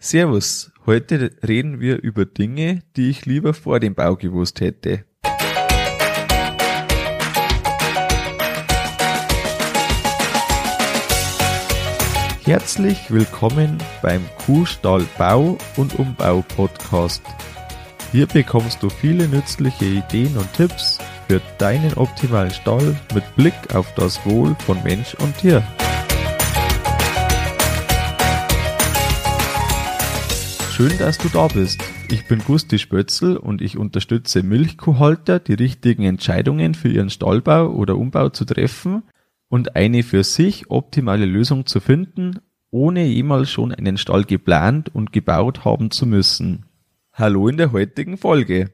Servus, heute reden wir über Dinge, die ich lieber vor dem Bau gewusst hätte. Herzlich willkommen beim Kuhstall Bau und Umbau Podcast. Hier bekommst du viele nützliche Ideen und Tipps für deinen optimalen Stall mit Blick auf das Wohl von Mensch und Tier. Schön, dass du da bist. Ich bin Gusti Spötzl und ich unterstütze Milchkuhhalter, die richtigen Entscheidungen für ihren Stallbau oder Umbau zu treffen und eine für sich optimale Lösung zu finden, ohne jemals schon einen Stall geplant und gebaut haben zu müssen. Hallo in der heutigen Folge.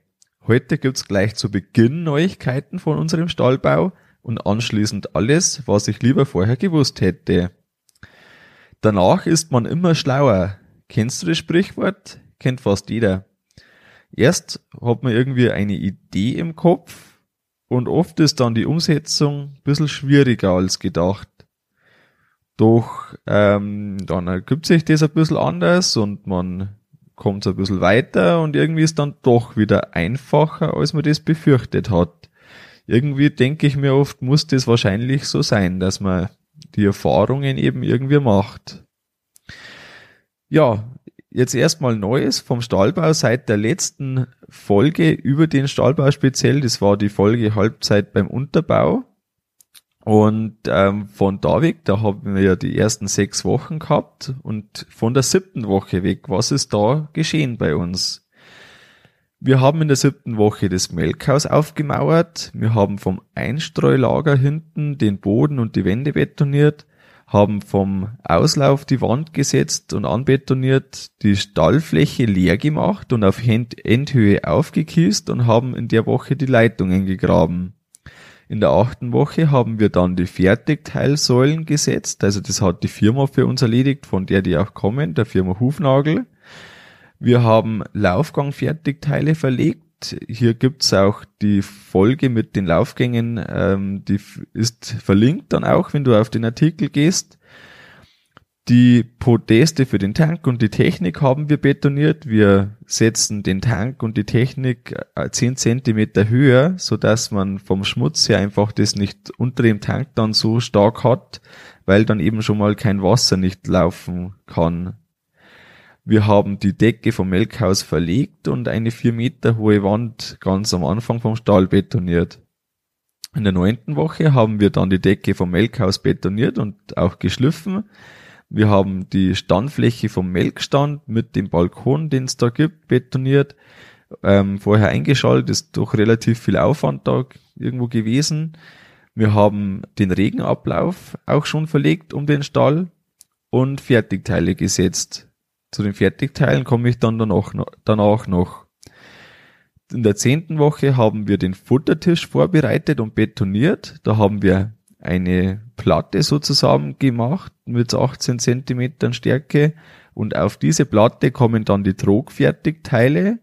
Heute gibt's gleich zu Beginn Neuigkeiten von unserem Stallbau und anschließend alles, was ich lieber vorher gewusst hätte. Danach ist man immer schlauer. Kennst du das Sprichwort? Kennt fast jeder. Erst hat man irgendwie eine Idee im Kopf und oft ist dann die Umsetzung ein bisschen schwieriger als gedacht. Doch ähm, dann ergibt sich das ein bisschen anders und man kommt ein bisschen weiter und irgendwie ist dann doch wieder einfacher, als man das befürchtet hat. Irgendwie denke ich mir oft, muss das wahrscheinlich so sein, dass man die Erfahrungen eben irgendwie macht. Ja, jetzt erstmal Neues vom Stahlbau seit der letzten Folge über den Stahlbau speziell. Das war die Folge Halbzeit beim Unterbau. Und ähm, von da weg, da haben wir ja die ersten sechs Wochen gehabt und von der siebten Woche weg, was ist da geschehen bei uns? Wir haben in der siebten Woche das Melkhaus aufgemauert, wir haben vom Einstreulager hinten den Boden und die Wände betoniert, haben vom Auslauf die Wand gesetzt und anbetoniert, die Stallfläche leer gemacht und auf Endhöhe aufgekiest und haben in der Woche die Leitungen gegraben. In der achten Woche haben wir dann die Fertigteilsäulen gesetzt. Also das hat die Firma für uns erledigt, von der die auch kommen, der Firma Hufnagel. Wir haben Laufgang-Fertigteile verlegt. Hier gibt's auch die Folge mit den Laufgängen, ähm, die ist verlinkt dann auch, wenn du auf den Artikel gehst. Die Podeste für den Tank und die Technik haben wir betoniert. Wir setzen den Tank und die Technik 10 äh, Zentimeter höher, so dass man vom Schmutz her einfach das nicht unter dem Tank dann so stark hat, weil dann eben schon mal kein Wasser nicht laufen kann. Wir haben die Decke vom Melkhaus verlegt und eine vier Meter hohe Wand ganz am Anfang vom Stall betoniert. In der neunten Woche haben wir dann die Decke vom Melkhaus betoniert und auch geschliffen. Wir haben die Standfläche vom Melkstand mit dem Balkon, den es da gibt, betoniert. Ähm, vorher eingeschaltet, ist doch relativ viel Aufwand da irgendwo gewesen. Wir haben den Regenablauf auch schon verlegt um den Stall und Fertigteile gesetzt. Zu den Fertigteilen komme ich dann danach, danach noch. In der zehnten Woche haben wir den Futtertisch vorbereitet und betoniert. Da haben wir eine Platte sozusagen gemacht mit 18 Zentimetern Stärke und auf diese Platte kommen dann die Trogfertigteile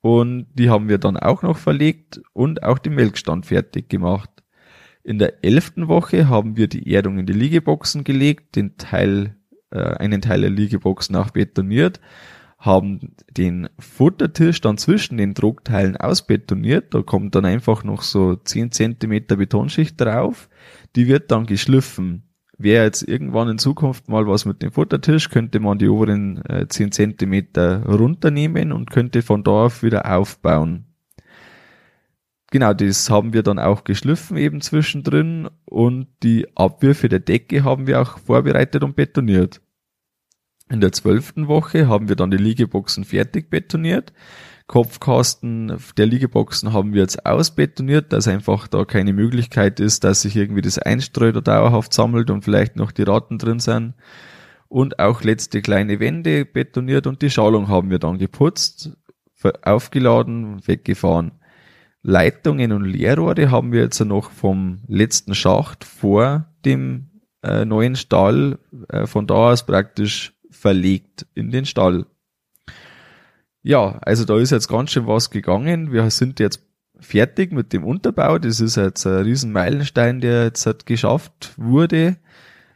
und die haben wir dann auch noch verlegt und auch den Melkstand fertig gemacht. In der elften Woche haben wir die Erdung in die Liegeboxen gelegt, den Teil, äh, einen Teil der Liegeboxen auch betoniert haben den Futtertisch dann zwischen den Druckteilen ausbetoniert. Da kommt dann einfach noch so 10 Zentimeter Betonschicht drauf. Die wird dann geschliffen. Wäre jetzt irgendwann in Zukunft mal was mit dem Futtertisch, könnte man die oberen äh, 10 Zentimeter runternehmen und könnte von da auf wieder aufbauen. Genau, das haben wir dann auch geschliffen eben zwischendrin und die Abwürfe der Decke haben wir auch vorbereitet und betoniert. In der zwölften Woche haben wir dann die Liegeboxen fertig betoniert. Kopfkasten der Liegeboxen haben wir jetzt ausbetoniert, dass einfach da keine Möglichkeit ist, dass sich irgendwie das Einstreuter dauerhaft sammelt und vielleicht noch die Ratten drin sind. Und auch letzte kleine Wände betoniert und die Schalung haben wir dann geputzt, aufgeladen, weggefahren. Leitungen und Leerrohre haben wir jetzt noch vom letzten Schacht vor dem äh, neuen Stall äh, von da aus praktisch verlegt in den Stall. Ja, also da ist jetzt ganz schön was gegangen. Wir sind jetzt fertig mit dem Unterbau. Das ist jetzt ein riesen Meilenstein, der jetzt halt geschafft wurde.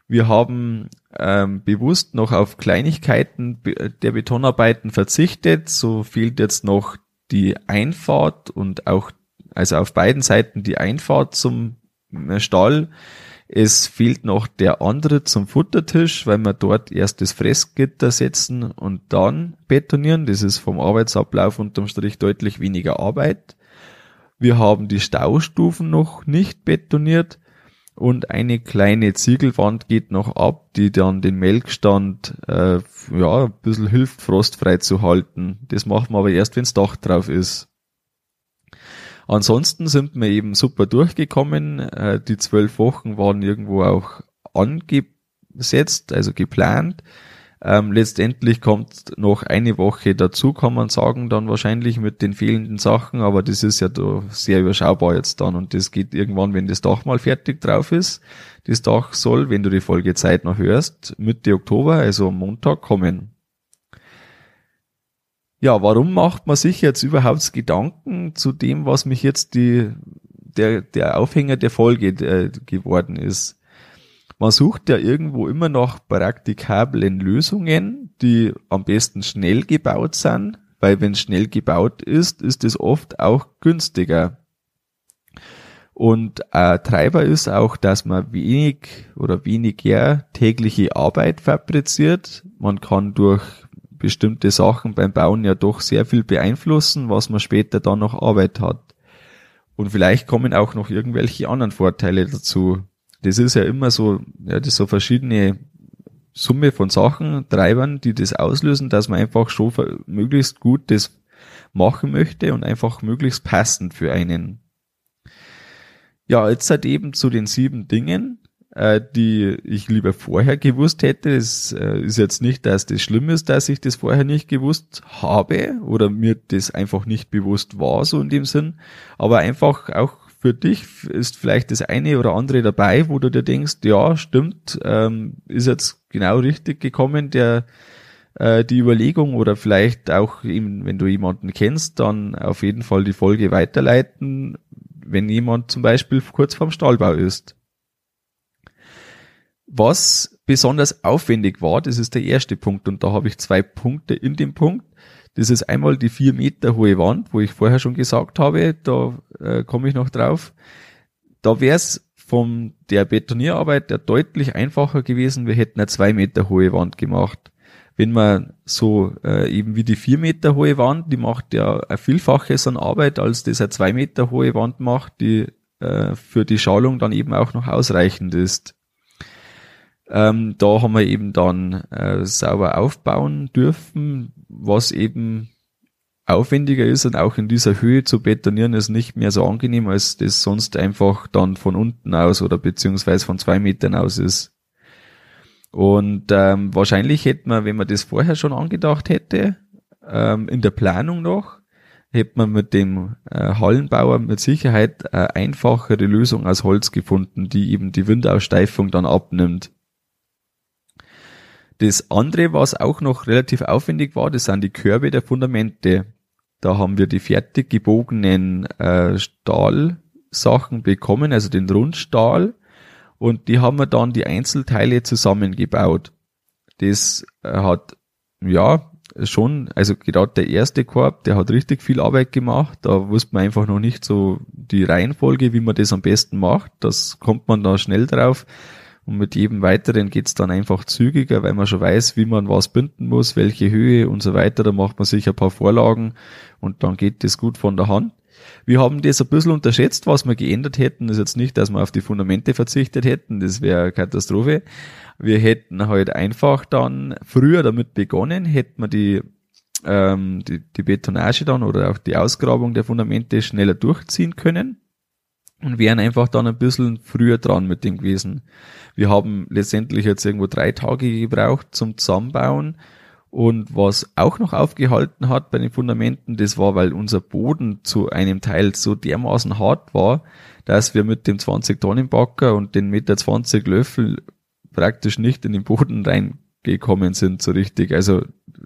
Wir haben ähm, bewusst noch auf Kleinigkeiten der Betonarbeiten verzichtet. So fehlt jetzt noch die Einfahrt und auch, also auf beiden Seiten die Einfahrt zum äh, Stall. Es fehlt noch der andere zum Futtertisch, weil wir dort erst das Fressgitter setzen und dann betonieren. Das ist vom Arbeitsablauf unterm Strich deutlich weniger Arbeit. Wir haben die Staustufen noch nicht betoniert und eine kleine Ziegelwand geht noch ab, die dann den Melkstand äh, ja ein bisschen hilft, frostfrei zu halten. Das machen wir aber erst, wenns Dach drauf ist. Ansonsten sind wir eben super durchgekommen. Äh, die zwölf Wochen waren irgendwo auch angesetzt, also geplant. Ähm, letztendlich kommt noch eine Woche dazu, kann man sagen, dann wahrscheinlich mit den fehlenden Sachen, aber das ist ja da sehr überschaubar jetzt dann und das geht irgendwann, wenn das Dach mal fertig drauf ist. Das Dach soll, wenn du die Folge Zeit noch hörst, Mitte Oktober, also am Montag kommen. Ja, warum macht man sich jetzt überhaupt Gedanken zu dem, was mich jetzt die, der, der Aufhänger der Folge äh, geworden ist? Man sucht ja irgendwo immer noch praktikablen Lösungen, die am besten schnell gebaut sind, weil wenn schnell gebaut ist, ist es oft auch günstiger. Und ein Treiber ist auch, dass man wenig oder weniger tägliche Arbeit fabriziert. Man kann durch bestimmte Sachen beim Bauen ja doch sehr viel beeinflussen, was man später dann noch Arbeit hat. Und vielleicht kommen auch noch irgendwelche anderen Vorteile dazu das ist ja immer so, ja, das so verschiedene Summe von Sachen, Treibern, die das auslösen, dass man einfach schon möglichst gut das machen möchte und einfach möglichst passend für einen. Ja, jetzt halt eben zu den sieben Dingen, äh, die ich lieber vorher gewusst hätte. Es äh, ist jetzt nicht, dass das schlimm ist, dass ich das vorher nicht gewusst habe oder mir das einfach nicht bewusst war, so in dem Sinn, aber einfach auch für dich ist vielleicht das eine oder andere dabei, wo du dir denkst, ja, stimmt, ähm, ist jetzt genau richtig gekommen, der äh, die Überlegung oder vielleicht auch eben, wenn du jemanden kennst, dann auf jeden Fall die Folge weiterleiten, wenn jemand zum Beispiel kurz vorm Stallbau ist. Was besonders aufwendig war, das ist der erste Punkt und da habe ich zwei Punkte in dem Punkt. Das ist einmal die vier Meter hohe Wand, wo ich vorher schon gesagt habe, da äh, komme ich noch drauf. Da wäre es von der Betonierarbeit der deutlich einfacher gewesen, wir hätten eine zwei Meter hohe Wand gemacht. Wenn man so äh, eben wie die vier Meter hohe Wand, die macht ja ein Vielfaches an Arbeit, als das eine zwei Meter hohe Wand macht, die äh, für die Schalung dann eben auch noch ausreichend ist. Ähm, da haben wir eben dann äh, sauber aufbauen dürfen, was eben aufwendiger ist und auch in dieser Höhe zu betonieren ist nicht mehr so angenehm, als das sonst einfach dann von unten aus oder beziehungsweise von zwei Metern aus ist. Und ähm, wahrscheinlich hätte man, wenn man das vorher schon angedacht hätte, ähm, in der Planung noch, hätte man mit dem äh, Hallenbauer mit Sicherheit eine einfachere Lösung aus Holz gefunden, die eben die Windaussteifung dann abnimmt. Das andere, was auch noch relativ aufwendig war, das sind die Körbe der Fundamente. Da haben wir die fertig gebogenen äh, Stahlsachen bekommen, also den Rundstahl. Und die haben wir dann die Einzelteile zusammengebaut. Das äh, hat, ja, schon, also gerade der erste Korb, der hat richtig viel Arbeit gemacht. Da wusste man einfach noch nicht so die Reihenfolge, wie man das am besten macht. Das kommt man da schnell drauf. Und mit jedem weiteren geht's dann einfach zügiger, weil man schon weiß, wie man was binden muss, welche Höhe und so weiter. Da macht man sich ein paar Vorlagen und dann geht das gut von der Hand. Wir haben das ein bisschen unterschätzt, was wir geändert hätten. Das ist jetzt nicht, dass wir auf die Fundamente verzichtet hätten, das wäre Katastrophe. Wir hätten halt einfach dann früher damit begonnen, hätten wir die, ähm, die, die Betonage dann oder auch die Ausgrabung der Fundamente schneller durchziehen können und wären einfach dann ein bisschen früher dran mit dem gewesen. Wir haben letztendlich jetzt irgendwo drei Tage gebraucht zum Zusammenbauen. Und was auch noch aufgehalten hat bei den Fundamenten, das war, weil unser Boden zu einem Teil so dermaßen hart war, dass wir mit dem 20 Tonnen Backer und den Meter 20 Löffel praktisch nicht in den Boden reingekommen sind so richtig. Also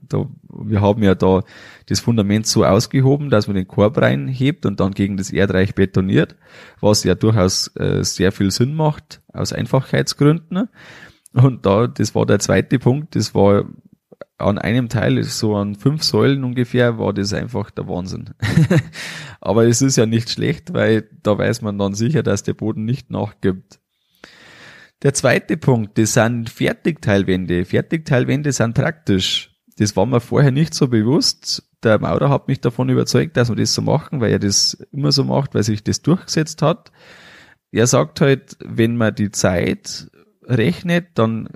da, wir haben ja da das Fundament so ausgehoben, dass man den Korb reinhebt und dann gegen das Erdreich betoniert, was ja durchaus äh, sehr viel Sinn macht aus Einfachheitsgründen. Und da, das war der zweite Punkt, das war an einem Teil, so an fünf Säulen ungefähr, war das einfach der Wahnsinn. Aber es ist ja nicht schlecht, weil da weiß man dann sicher, dass der Boden nicht nachgibt. Der zweite Punkt, das sind Fertigteilwände. Fertigteilwände sind praktisch. Das war mir vorher nicht so bewusst. Der Maurer hat mich davon überzeugt, dass wir das so machen, weil er das immer so macht, weil sich das durchgesetzt hat. Er sagt halt, wenn man die Zeit rechnet, dann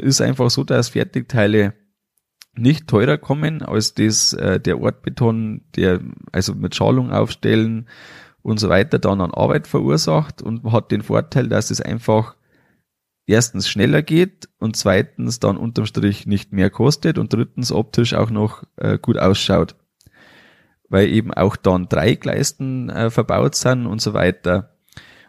ist einfach so, dass Fertigteile nicht teurer kommen als das äh, der Ortbeton, der also mit Schalung aufstellen und so weiter dann an Arbeit verursacht und hat den Vorteil, dass es einfach erstens schneller geht und zweitens dann unterm Strich nicht mehr kostet und drittens optisch auch noch äh, gut ausschaut. Weil eben auch dann drei Gleisten äh, verbaut sind und so weiter.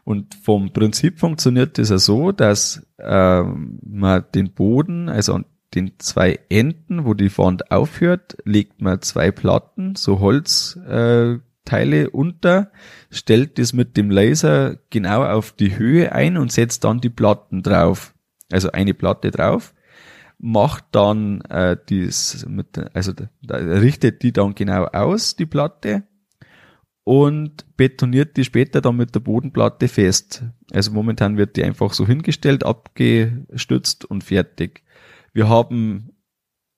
Und vom Prinzip funktioniert das ja so, dass äh, man den Boden, also an den zwei Enden, wo die Wand aufhört, legt man zwei Platten, so Holzteile äh, unter, stellt das mit dem Laser genau auf die Höhe ein und setzt dann die Platten drauf. Also eine Platte drauf, macht dann äh, dies mit, also da, richtet die dann genau aus, die Platte, und betoniert die später dann mit der Bodenplatte fest. Also momentan wird die einfach so hingestellt, abgestützt und fertig. Wir haben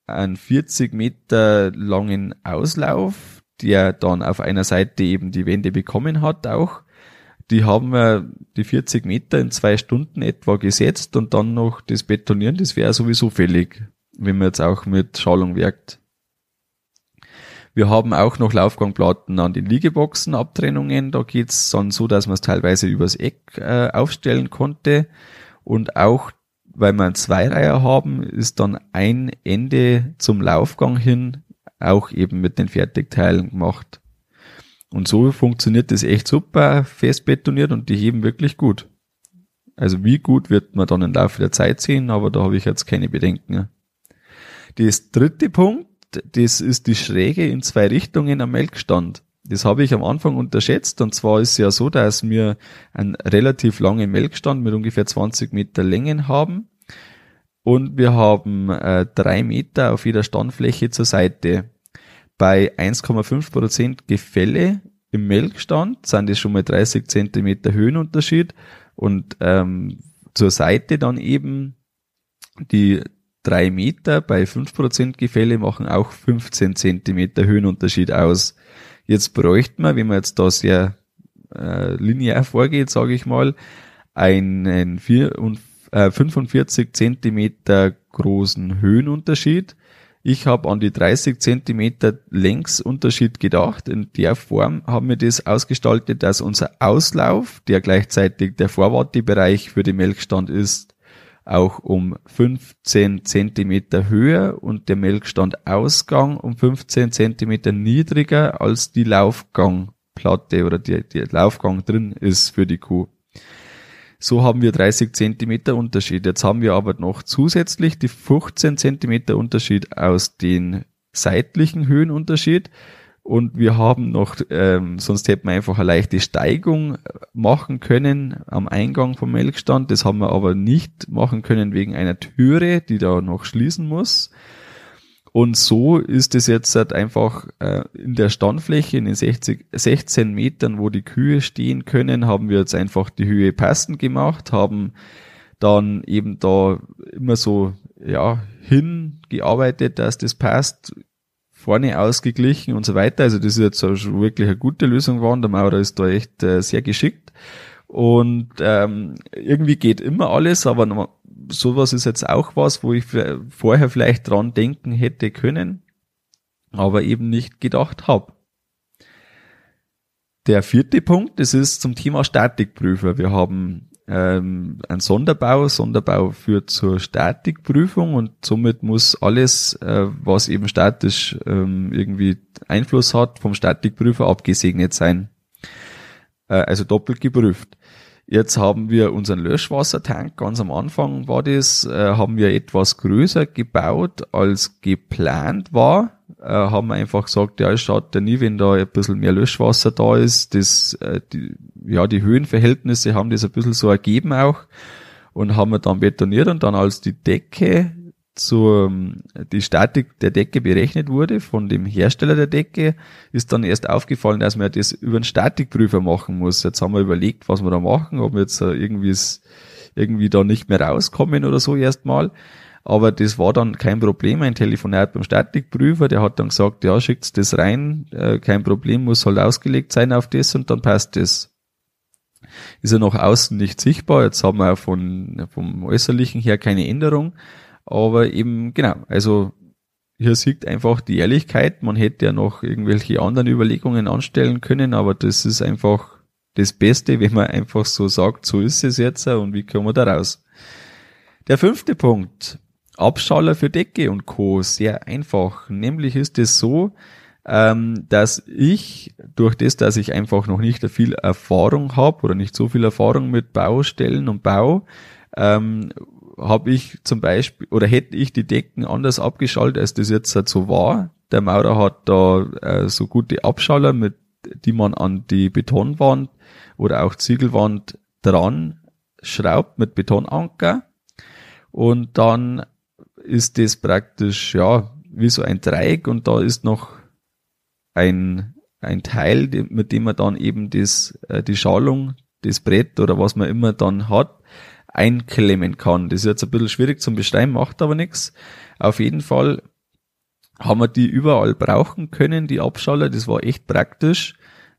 einen 40 Meter langen Auslauf, der dann auf einer Seite eben die Wände bekommen hat auch. Die haben wir die 40 Meter in zwei Stunden etwa gesetzt und dann noch das Betonieren, das wäre sowieso fällig, wenn man jetzt auch mit Schalung werkt. Wir haben auch noch Laufgangplatten an den Liegeboxen, Abtrennungen. Da geht's dann so, dass man es teilweise übers Eck äh, aufstellen konnte. Und auch weil wir einen Zweireiher haben, ist dann ein Ende zum Laufgang hin auch eben mit den Fertigteilen gemacht. Und so funktioniert das echt super, fest betoniert und die heben wirklich gut. Also wie gut wird man dann im Laufe der Zeit sehen, aber da habe ich jetzt keine Bedenken. Das dritte Punkt, das ist die Schräge in zwei Richtungen am Melkstand. Das habe ich am Anfang unterschätzt und zwar ist es ja so, dass wir einen relativ langen Melkstand mit ungefähr 20 Meter Längen haben und wir haben äh, drei Meter auf jeder Standfläche zur Seite. Bei 1,5 Prozent Gefälle im Melkstand sind es schon mal 30 Zentimeter Höhenunterschied und ähm, zur Seite dann eben die drei Meter bei 5 Prozent Gefälle machen auch 15 Zentimeter Höhenunterschied aus. Jetzt bräuchte man, wenn man jetzt da sehr äh, linear vorgeht, sage ich mal, einen 4 und, äh, 45 Zentimeter großen Höhenunterschied. Ich habe an die 30 Zentimeter Längsunterschied gedacht. In der Form haben wir das ausgestaltet, dass unser Auslauf, der gleichzeitig der Vorwartebereich für den Melkstand ist, auch um 15 Zentimeter höher und der Melkstandausgang um 15 Zentimeter niedriger als die Laufgangplatte oder der, der Laufgang drin ist für die Kuh. So haben wir 30 Zentimeter Unterschied. Jetzt haben wir aber noch zusätzlich die 15 Zentimeter Unterschied aus den seitlichen Höhenunterschied. Und wir haben noch, ähm, sonst hätten wir einfach eine leichte Steigung machen können am Eingang vom Melkstand. Das haben wir aber nicht machen können wegen einer Türe, die da noch schließen muss. Und so ist es jetzt halt einfach äh, in der Standfläche, in den 60, 16 Metern, wo die Kühe stehen können, haben wir jetzt einfach die Höhe passend gemacht, haben dann eben da immer so ja hingearbeitet, dass das passt vorne ausgeglichen und so weiter. Also das ist jetzt schon wirklich eine gute Lösung geworden. Der Maurer ist da echt äh, sehr geschickt. Und ähm, irgendwie geht immer alles, aber sowas ist jetzt auch was, wo ich vorher vielleicht dran denken hätte können, aber eben nicht gedacht habe. Der vierte Punkt, das ist zum Thema Statikprüfer. Wir haben ähm, ein Sonderbau. Sonderbau führt zur Statikprüfung und somit muss alles, äh, was eben statisch ähm, irgendwie Einfluss hat, vom Statikprüfer abgesegnet sein. Äh, also doppelt geprüft. Jetzt haben wir unseren Löschwassertank, ganz am Anfang war das, äh, haben wir etwas größer gebaut, als geplant war. Äh, haben einfach gesagt, ja, es schaut ja nie, wenn da ein bisschen mehr Löschwasser da ist. Das, äh, die, ja, die Höhenverhältnisse haben das ein bisschen so ergeben auch. und haben wir dann betoniert und dann als die Decke zur, die Statik der Decke berechnet wurde von dem Hersteller der Decke, ist dann erst aufgefallen, dass man das über einen Statikprüfer machen muss. Jetzt haben wir überlegt, was wir da machen, ob wir jetzt irgendwie, irgendwie da nicht mehr rauskommen oder so erstmal. Aber das war dann kein Problem. Ein Telefonat beim Statikprüfer, der hat dann gesagt, ja, schickt's das rein, äh, kein Problem, muss halt ausgelegt sein auf das und dann passt das. Ist ja nach außen nicht sichtbar. Jetzt haben wir von, vom Äußerlichen her keine Änderung. Aber eben, genau, also hier sieht einfach die Ehrlichkeit. Man hätte ja noch irgendwelche anderen Überlegungen anstellen können, aber das ist einfach das Beste, wenn man einfach so sagt, so ist es jetzt und wie kommen wir da raus. Der fünfte Punkt. Abschaller für Decke und Co. Sehr einfach. Nämlich ist es so, ähm, dass ich durch das, dass ich einfach noch nicht viel Erfahrung habe oder nicht so viel Erfahrung mit Baustellen und Bau, ähm, habe ich zum Beispiel oder hätte ich die Decken anders abgeschaltet, als das jetzt halt so war. Der Maurer hat da äh, so gute Abschaller, mit die man an die Betonwand oder auch Ziegelwand dran schraubt mit Betonanker und dann ist das praktisch ja wie so ein Dreieck und da ist noch ein ein Teil, mit dem man dann eben das äh, die Schalung, das Brett oder was man immer dann hat, einklemmen kann. Das ist jetzt ein bisschen schwierig zum Beschreiben, macht aber nichts. Auf jeden Fall haben wir die überall brauchen können, die Abschaller. Das war echt praktisch.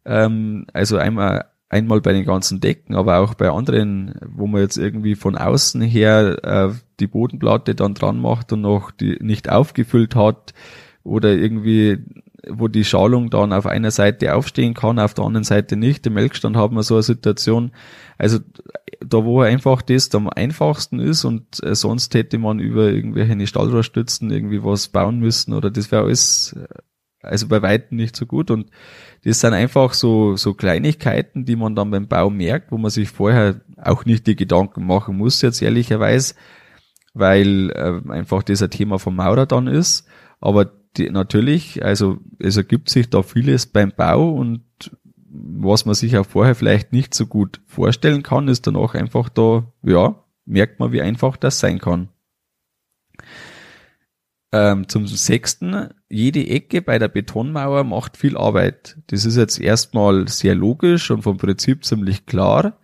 Ähm, also einmal einmal bei den ganzen Decken, aber auch bei anderen, wo man jetzt irgendwie von außen her äh, die Bodenplatte dann dran macht und noch die nicht aufgefüllt hat oder irgendwie wo die Schalung dann auf einer Seite aufstehen kann, auf der anderen Seite nicht. Im Melkstand haben wir so eine Situation. Also da, wo einfach das am einfachsten ist und äh, sonst hätte man über irgendwelche Stahlrohrstützen irgendwie was bauen müssen oder das wäre alles äh, also bei weitem nicht so gut und das sind einfach so, so Kleinigkeiten, die man dann beim Bau merkt, wo man sich vorher auch nicht die Gedanken machen muss, jetzt ehrlicherweise, weil äh, einfach das ein Thema vom Maurer dann ist. Aber die, natürlich, also es ergibt sich da vieles beim Bau und was man sich auch vorher vielleicht nicht so gut vorstellen kann, ist dann auch einfach da, ja, merkt man, wie einfach das sein kann. Ähm, zum sechsten, jede Ecke bei der Betonmauer macht viel Arbeit. Das ist jetzt erstmal sehr logisch und vom Prinzip ziemlich klar.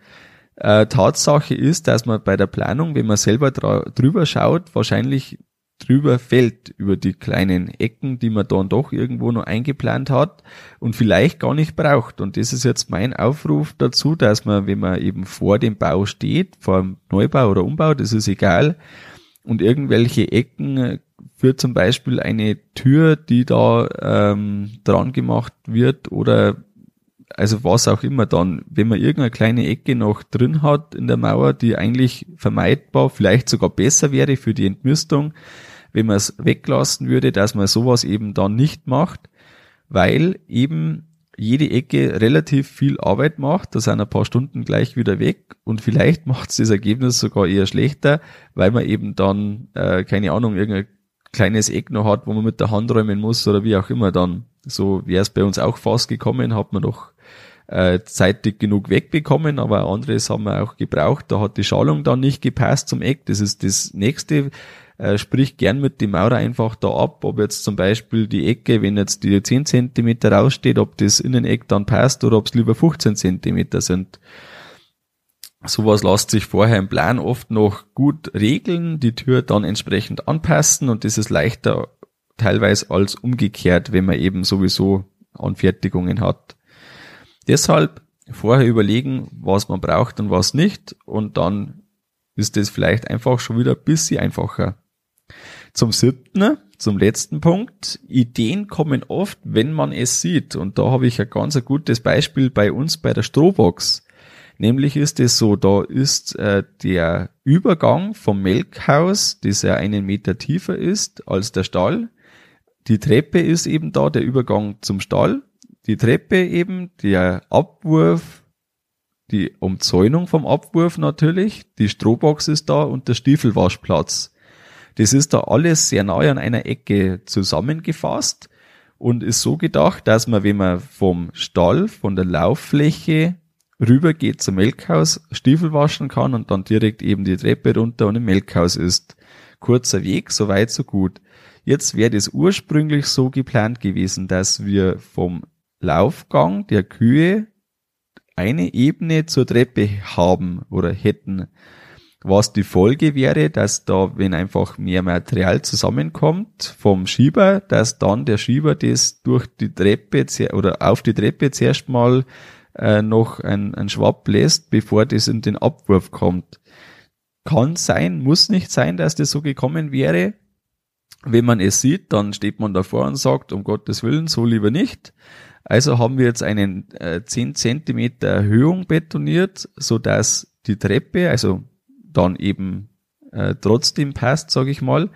Äh, Tatsache ist, dass man bei der Planung, wenn man selber drüber schaut, wahrscheinlich drüber fällt über die kleinen Ecken, die man dann doch irgendwo noch eingeplant hat und vielleicht gar nicht braucht. Und das ist jetzt mein Aufruf dazu, dass man, wenn man eben vor dem Bau steht, vor dem Neubau oder Umbau, das ist egal, und irgendwelche Ecken für zum Beispiel eine Tür, die da ähm, dran gemacht wird oder also was auch immer dann, wenn man irgendeine kleine Ecke noch drin hat in der Mauer, die eigentlich vermeidbar, vielleicht sogar besser wäre für die Entmüstung, wenn man es weglassen würde, dass man sowas eben dann nicht macht, weil eben jede Ecke relativ viel Arbeit macht, da sind ein paar Stunden gleich wieder weg und vielleicht macht es das Ergebnis sogar eher schlechter, weil man eben dann, äh, keine Ahnung, irgendein kleines Eck noch hat, wo man mit der Hand räumen muss oder wie auch immer dann. So wäre es bei uns auch fast gekommen, hat man doch äh, zeitig genug wegbekommen, aber anderes haben wir auch gebraucht. Da hat die Schalung dann nicht gepasst zum Eck. Das ist das nächste. Äh, sprich gern mit dem Maurer einfach da ab, ob jetzt zum Beispiel die Ecke, wenn jetzt die 10 Zentimeter raussteht, ob das Inneneck dann passt oder ob es lieber 15 Zentimeter sind. Sowas lässt sich vorher im Plan oft noch gut regeln, die Tür dann entsprechend anpassen und das ist leichter teilweise als umgekehrt, wenn man eben sowieso Anfertigungen hat. Deshalb vorher überlegen, was man braucht und was nicht und dann ist es vielleicht einfach schon wieder ein bisschen einfacher. Zum siebten, zum letzten Punkt. Ideen kommen oft, wenn man es sieht. Und da habe ich ein ganz ein gutes Beispiel bei uns bei der Strohbox. Nämlich ist es so, da ist äh, der Übergang vom Melkhaus, das ja einen Meter tiefer ist als der Stall. Die Treppe ist eben da, der Übergang zum Stall die Treppe eben, der Abwurf, die Umzäunung vom Abwurf natürlich, die Strohbox ist da und der Stiefelwaschplatz. Das ist da alles sehr nahe an einer Ecke zusammengefasst und ist so gedacht, dass man, wenn man vom Stall, von der Lauffläche rüber geht zum Melkhaus, Stiefel waschen kann und dann direkt eben die Treppe runter und im Melkhaus ist. Kurzer Weg, so weit, so gut. Jetzt wäre das ursprünglich so geplant gewesen, dass wir vom Laufgang der Kühe eine Ebene zur Treppe haben oder hätten. Was die Folge wäre, dass da, wenn einfach mehr Material zusammenkommt vom Schieber, dass dann der Schieber das durch die Treppe oder auf die Treppe zuerst mal äh, noch ein, ein Schwapp lässt, bevor das in den Abwurf kommt. Kann sein, muss nicht sein, dass das so gekommen wäre. Wenn man es sieht, dann steht man davor und sagt, um Gottes Willen, so lieber nicht. Also haben wir jetzt einen äh, 10 Zentimeter Erhöhung betoniert, so dass die Treppe, also dann eben äh, trotzdem passt, sage ich mal.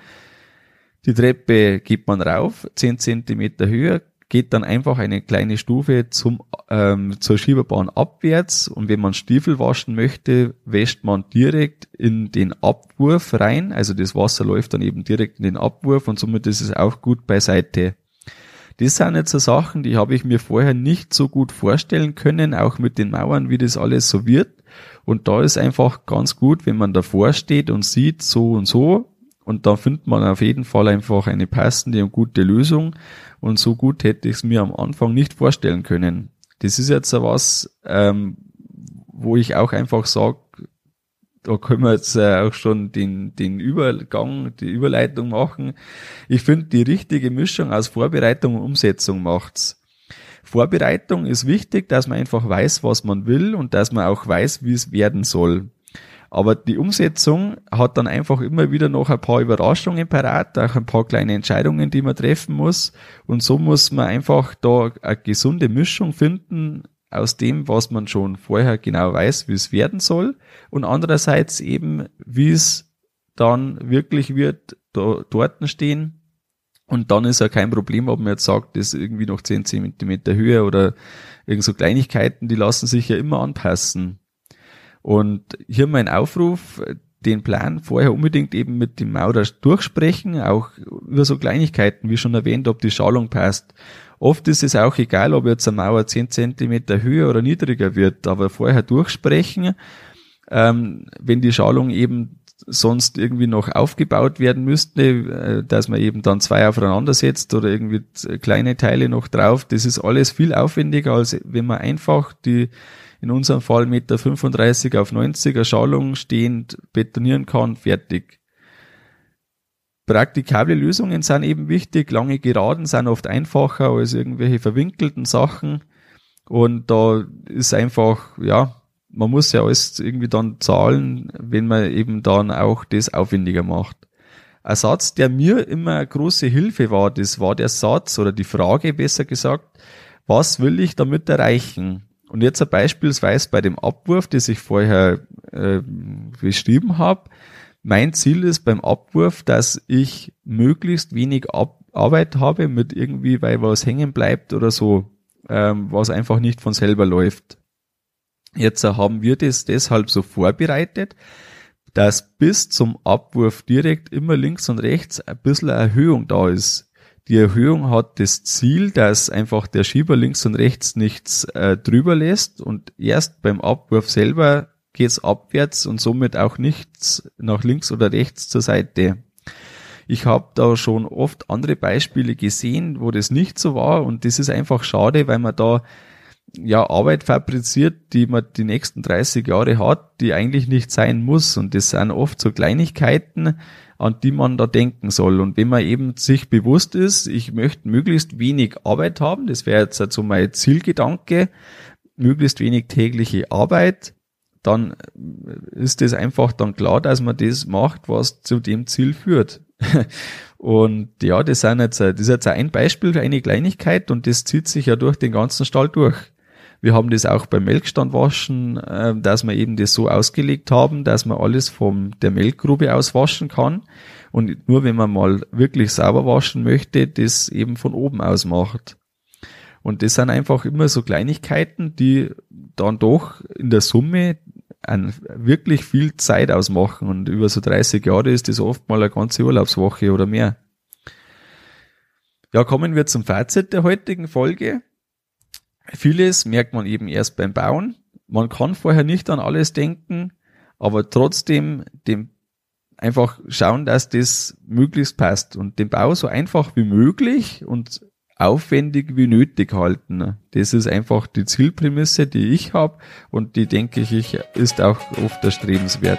Die Treppe geht man rauf, 10 Zentimeter höher, geht dann einfach eine kleine Stufe zum, ähm, zur Schieberbahn abwärts und wenn man Stiefel waschen möchte, wäscht man direkt in den Abwurf rein, also das Wasser läuft dann eben direkt in den Abwurf und somit ist es auch gut beiseite. Das sind jetzt so Sachen, die habe ich mir vorher nicht so gut vorstellen können, auch mit den Mauern, wie das alles so wird. Und da ist einfach ganz gut, wenn man davor steht und sieht so und so. Und da findet man auf jeden Fall einfach eine passende und gute Lösung. Und so gut hätte ich es mir am Anfang nicht vorstellen können. Das ist jetzt so was, ähm, wo ich auch einfach sage, da können wir jetzt äh, auch schon den, den Übergang, die Überleitung machen. Ich finde, die richtige Mischung aus Vorbereitung und Umsetzung macht's. Vorbereitung ist wichtig, dass man einfach weiß, was man will und dass man auch weiß, wie es werden soll. Aber die Umsetzung hat dann einfach immer wieder noch ein paar Überraschungen parat, auch ein paar kleine Entscheidungen, die man treffen muss. Und so muss man einfach da eine gesunde Mischung finden aus dem, was man schon vorher genau weiß, wie es werden soll. Und andererseits eben, wie es dann wirklich wird, da, dort stehen. Und dann ist ja kein Problem, ob man jetzt sagt, das ist irgendwie noch 10 Zentimeter Höhe oder irgend so Kleinigkeiten, die lassen sich ja immer anpassen. Und hier mein Aufruf, den Plan vorher unbedingt eben mit dem Maurer durchsprechen, auch über so Kleinigkeiten, wie schon erwähnt, ob die Schalung passt. Oft ist es auch egal, ob jetzt eine Mauer 10 Zentimeter höher oder niedriger wird, aber vorher durchsprechen, ähm, wenn die Schalung eben sonst irgendwie noch aufgebaut werden müsste, äh, dass man eben dann zwei aufeinander setzt oder irgendwie kleine Teile noch drauf. Das ist alles viel aufwendiger, als wenn man einfach die in unserem Fall Meter 35 auf 90er Schalung stehend betonieren kann, fertig. Praktikable Lösungen sind eben wichtig. Lange Geraden sind oft einfacher als irgendwelche verwinkelten Sachen. Und da ist einfach, ja, man muss ja alles irgendwie dann zahlen, wenn man eben dann auch das aufwendiger macht. Ein Satz, der mir immer eine große Hilfe war, das war der Satz oder die Frage besser gesagt, was will ich damit erreichen? Und jetzt beispielsweise bei dem Abwurf, das ich vorher äh, beschrieben habe. Mein Ziel ist beim Abwurf, dass ich möglichst wenig Ab Arbeit habe mit irgendwie, weil was hängen bleibt oder so, ähm, was einfach nicht von selber läuft. Jetzt haben wir das deshalb so vorbereitet, dass bis zum Abwurf direkt immer links und rechts ein bisschen Erhöhung da ist. Die Erhöhung hat das Ziel, dass einfach der Schieber links und rechts nichts äh, drüber lässt und erst beim Abwurf selber geht's abwärts und somit auch nichts nach links oder rechts zur Seite. Ich habe da schon oft andere Beispiele gesehen, wo das nicht so war und das ist einfach schade, weil man da ja Arbeit fabriziert, die man die nächsten 30 Jahre hat, die eigentlich nicht sein muss und das sind oft so Kleinigkeiten, an die man da denken soll. Und wenn man eben sich bewusst ist, ich möchte möglichst wenig Arbeit haben, das wäre jetzt also mein Zielgedanke, möglichst wenig tägliche Arbeit, dann ist es einfach dann klar, dass man das macht, was zu dem Ziel führt. und ja, das, sind jetzt, das ist jetzt ein Beispiel für eine Kleinigkeit und das zieht sich ja durch den ganzen Stall durch. Wir haben das auch beim Melkstandwaschen, äh, dass wir eben das so ausgelegt haben, dass man alles von der Melkgrube aus waschen kann und nur wenn man mal wirklich sauber waschen möchte, das eben von oben aus macht. Und das sind einfach immer so Kleinigkeiten, die dann doch in der Summe an wirklich viel Zeit ausmachen. Und über so 30 Jahre ist das oft mal eine ganze Urlaubswoche oder mehr. Ja, kommen wir zum Fazit der heutigen Folge. Vieles merkt man eben erst beim Bauen. man kann vorher nicht an alles denken, aber trotzdem dem einfach schauen, dass das möglichst passt und den Bau so einfach wie möglich und aufwendig wie nötig halten. Das ist einfach die Zielprämisse, die ich habe und die denke ich ist auch oft erstrebenswert.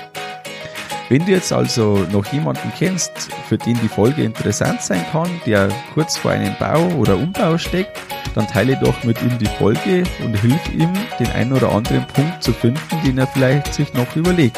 Wenn du jetzt also noch jemanden kennst, für den die Folge interessant sein kann, der kurz vor einem Bau oder Umbau steckt, dann teile doch mit ihm die Folge und hilf ihm, den einen oder anderen Punkt zu finden, den er vielleicht sich noch überlegt.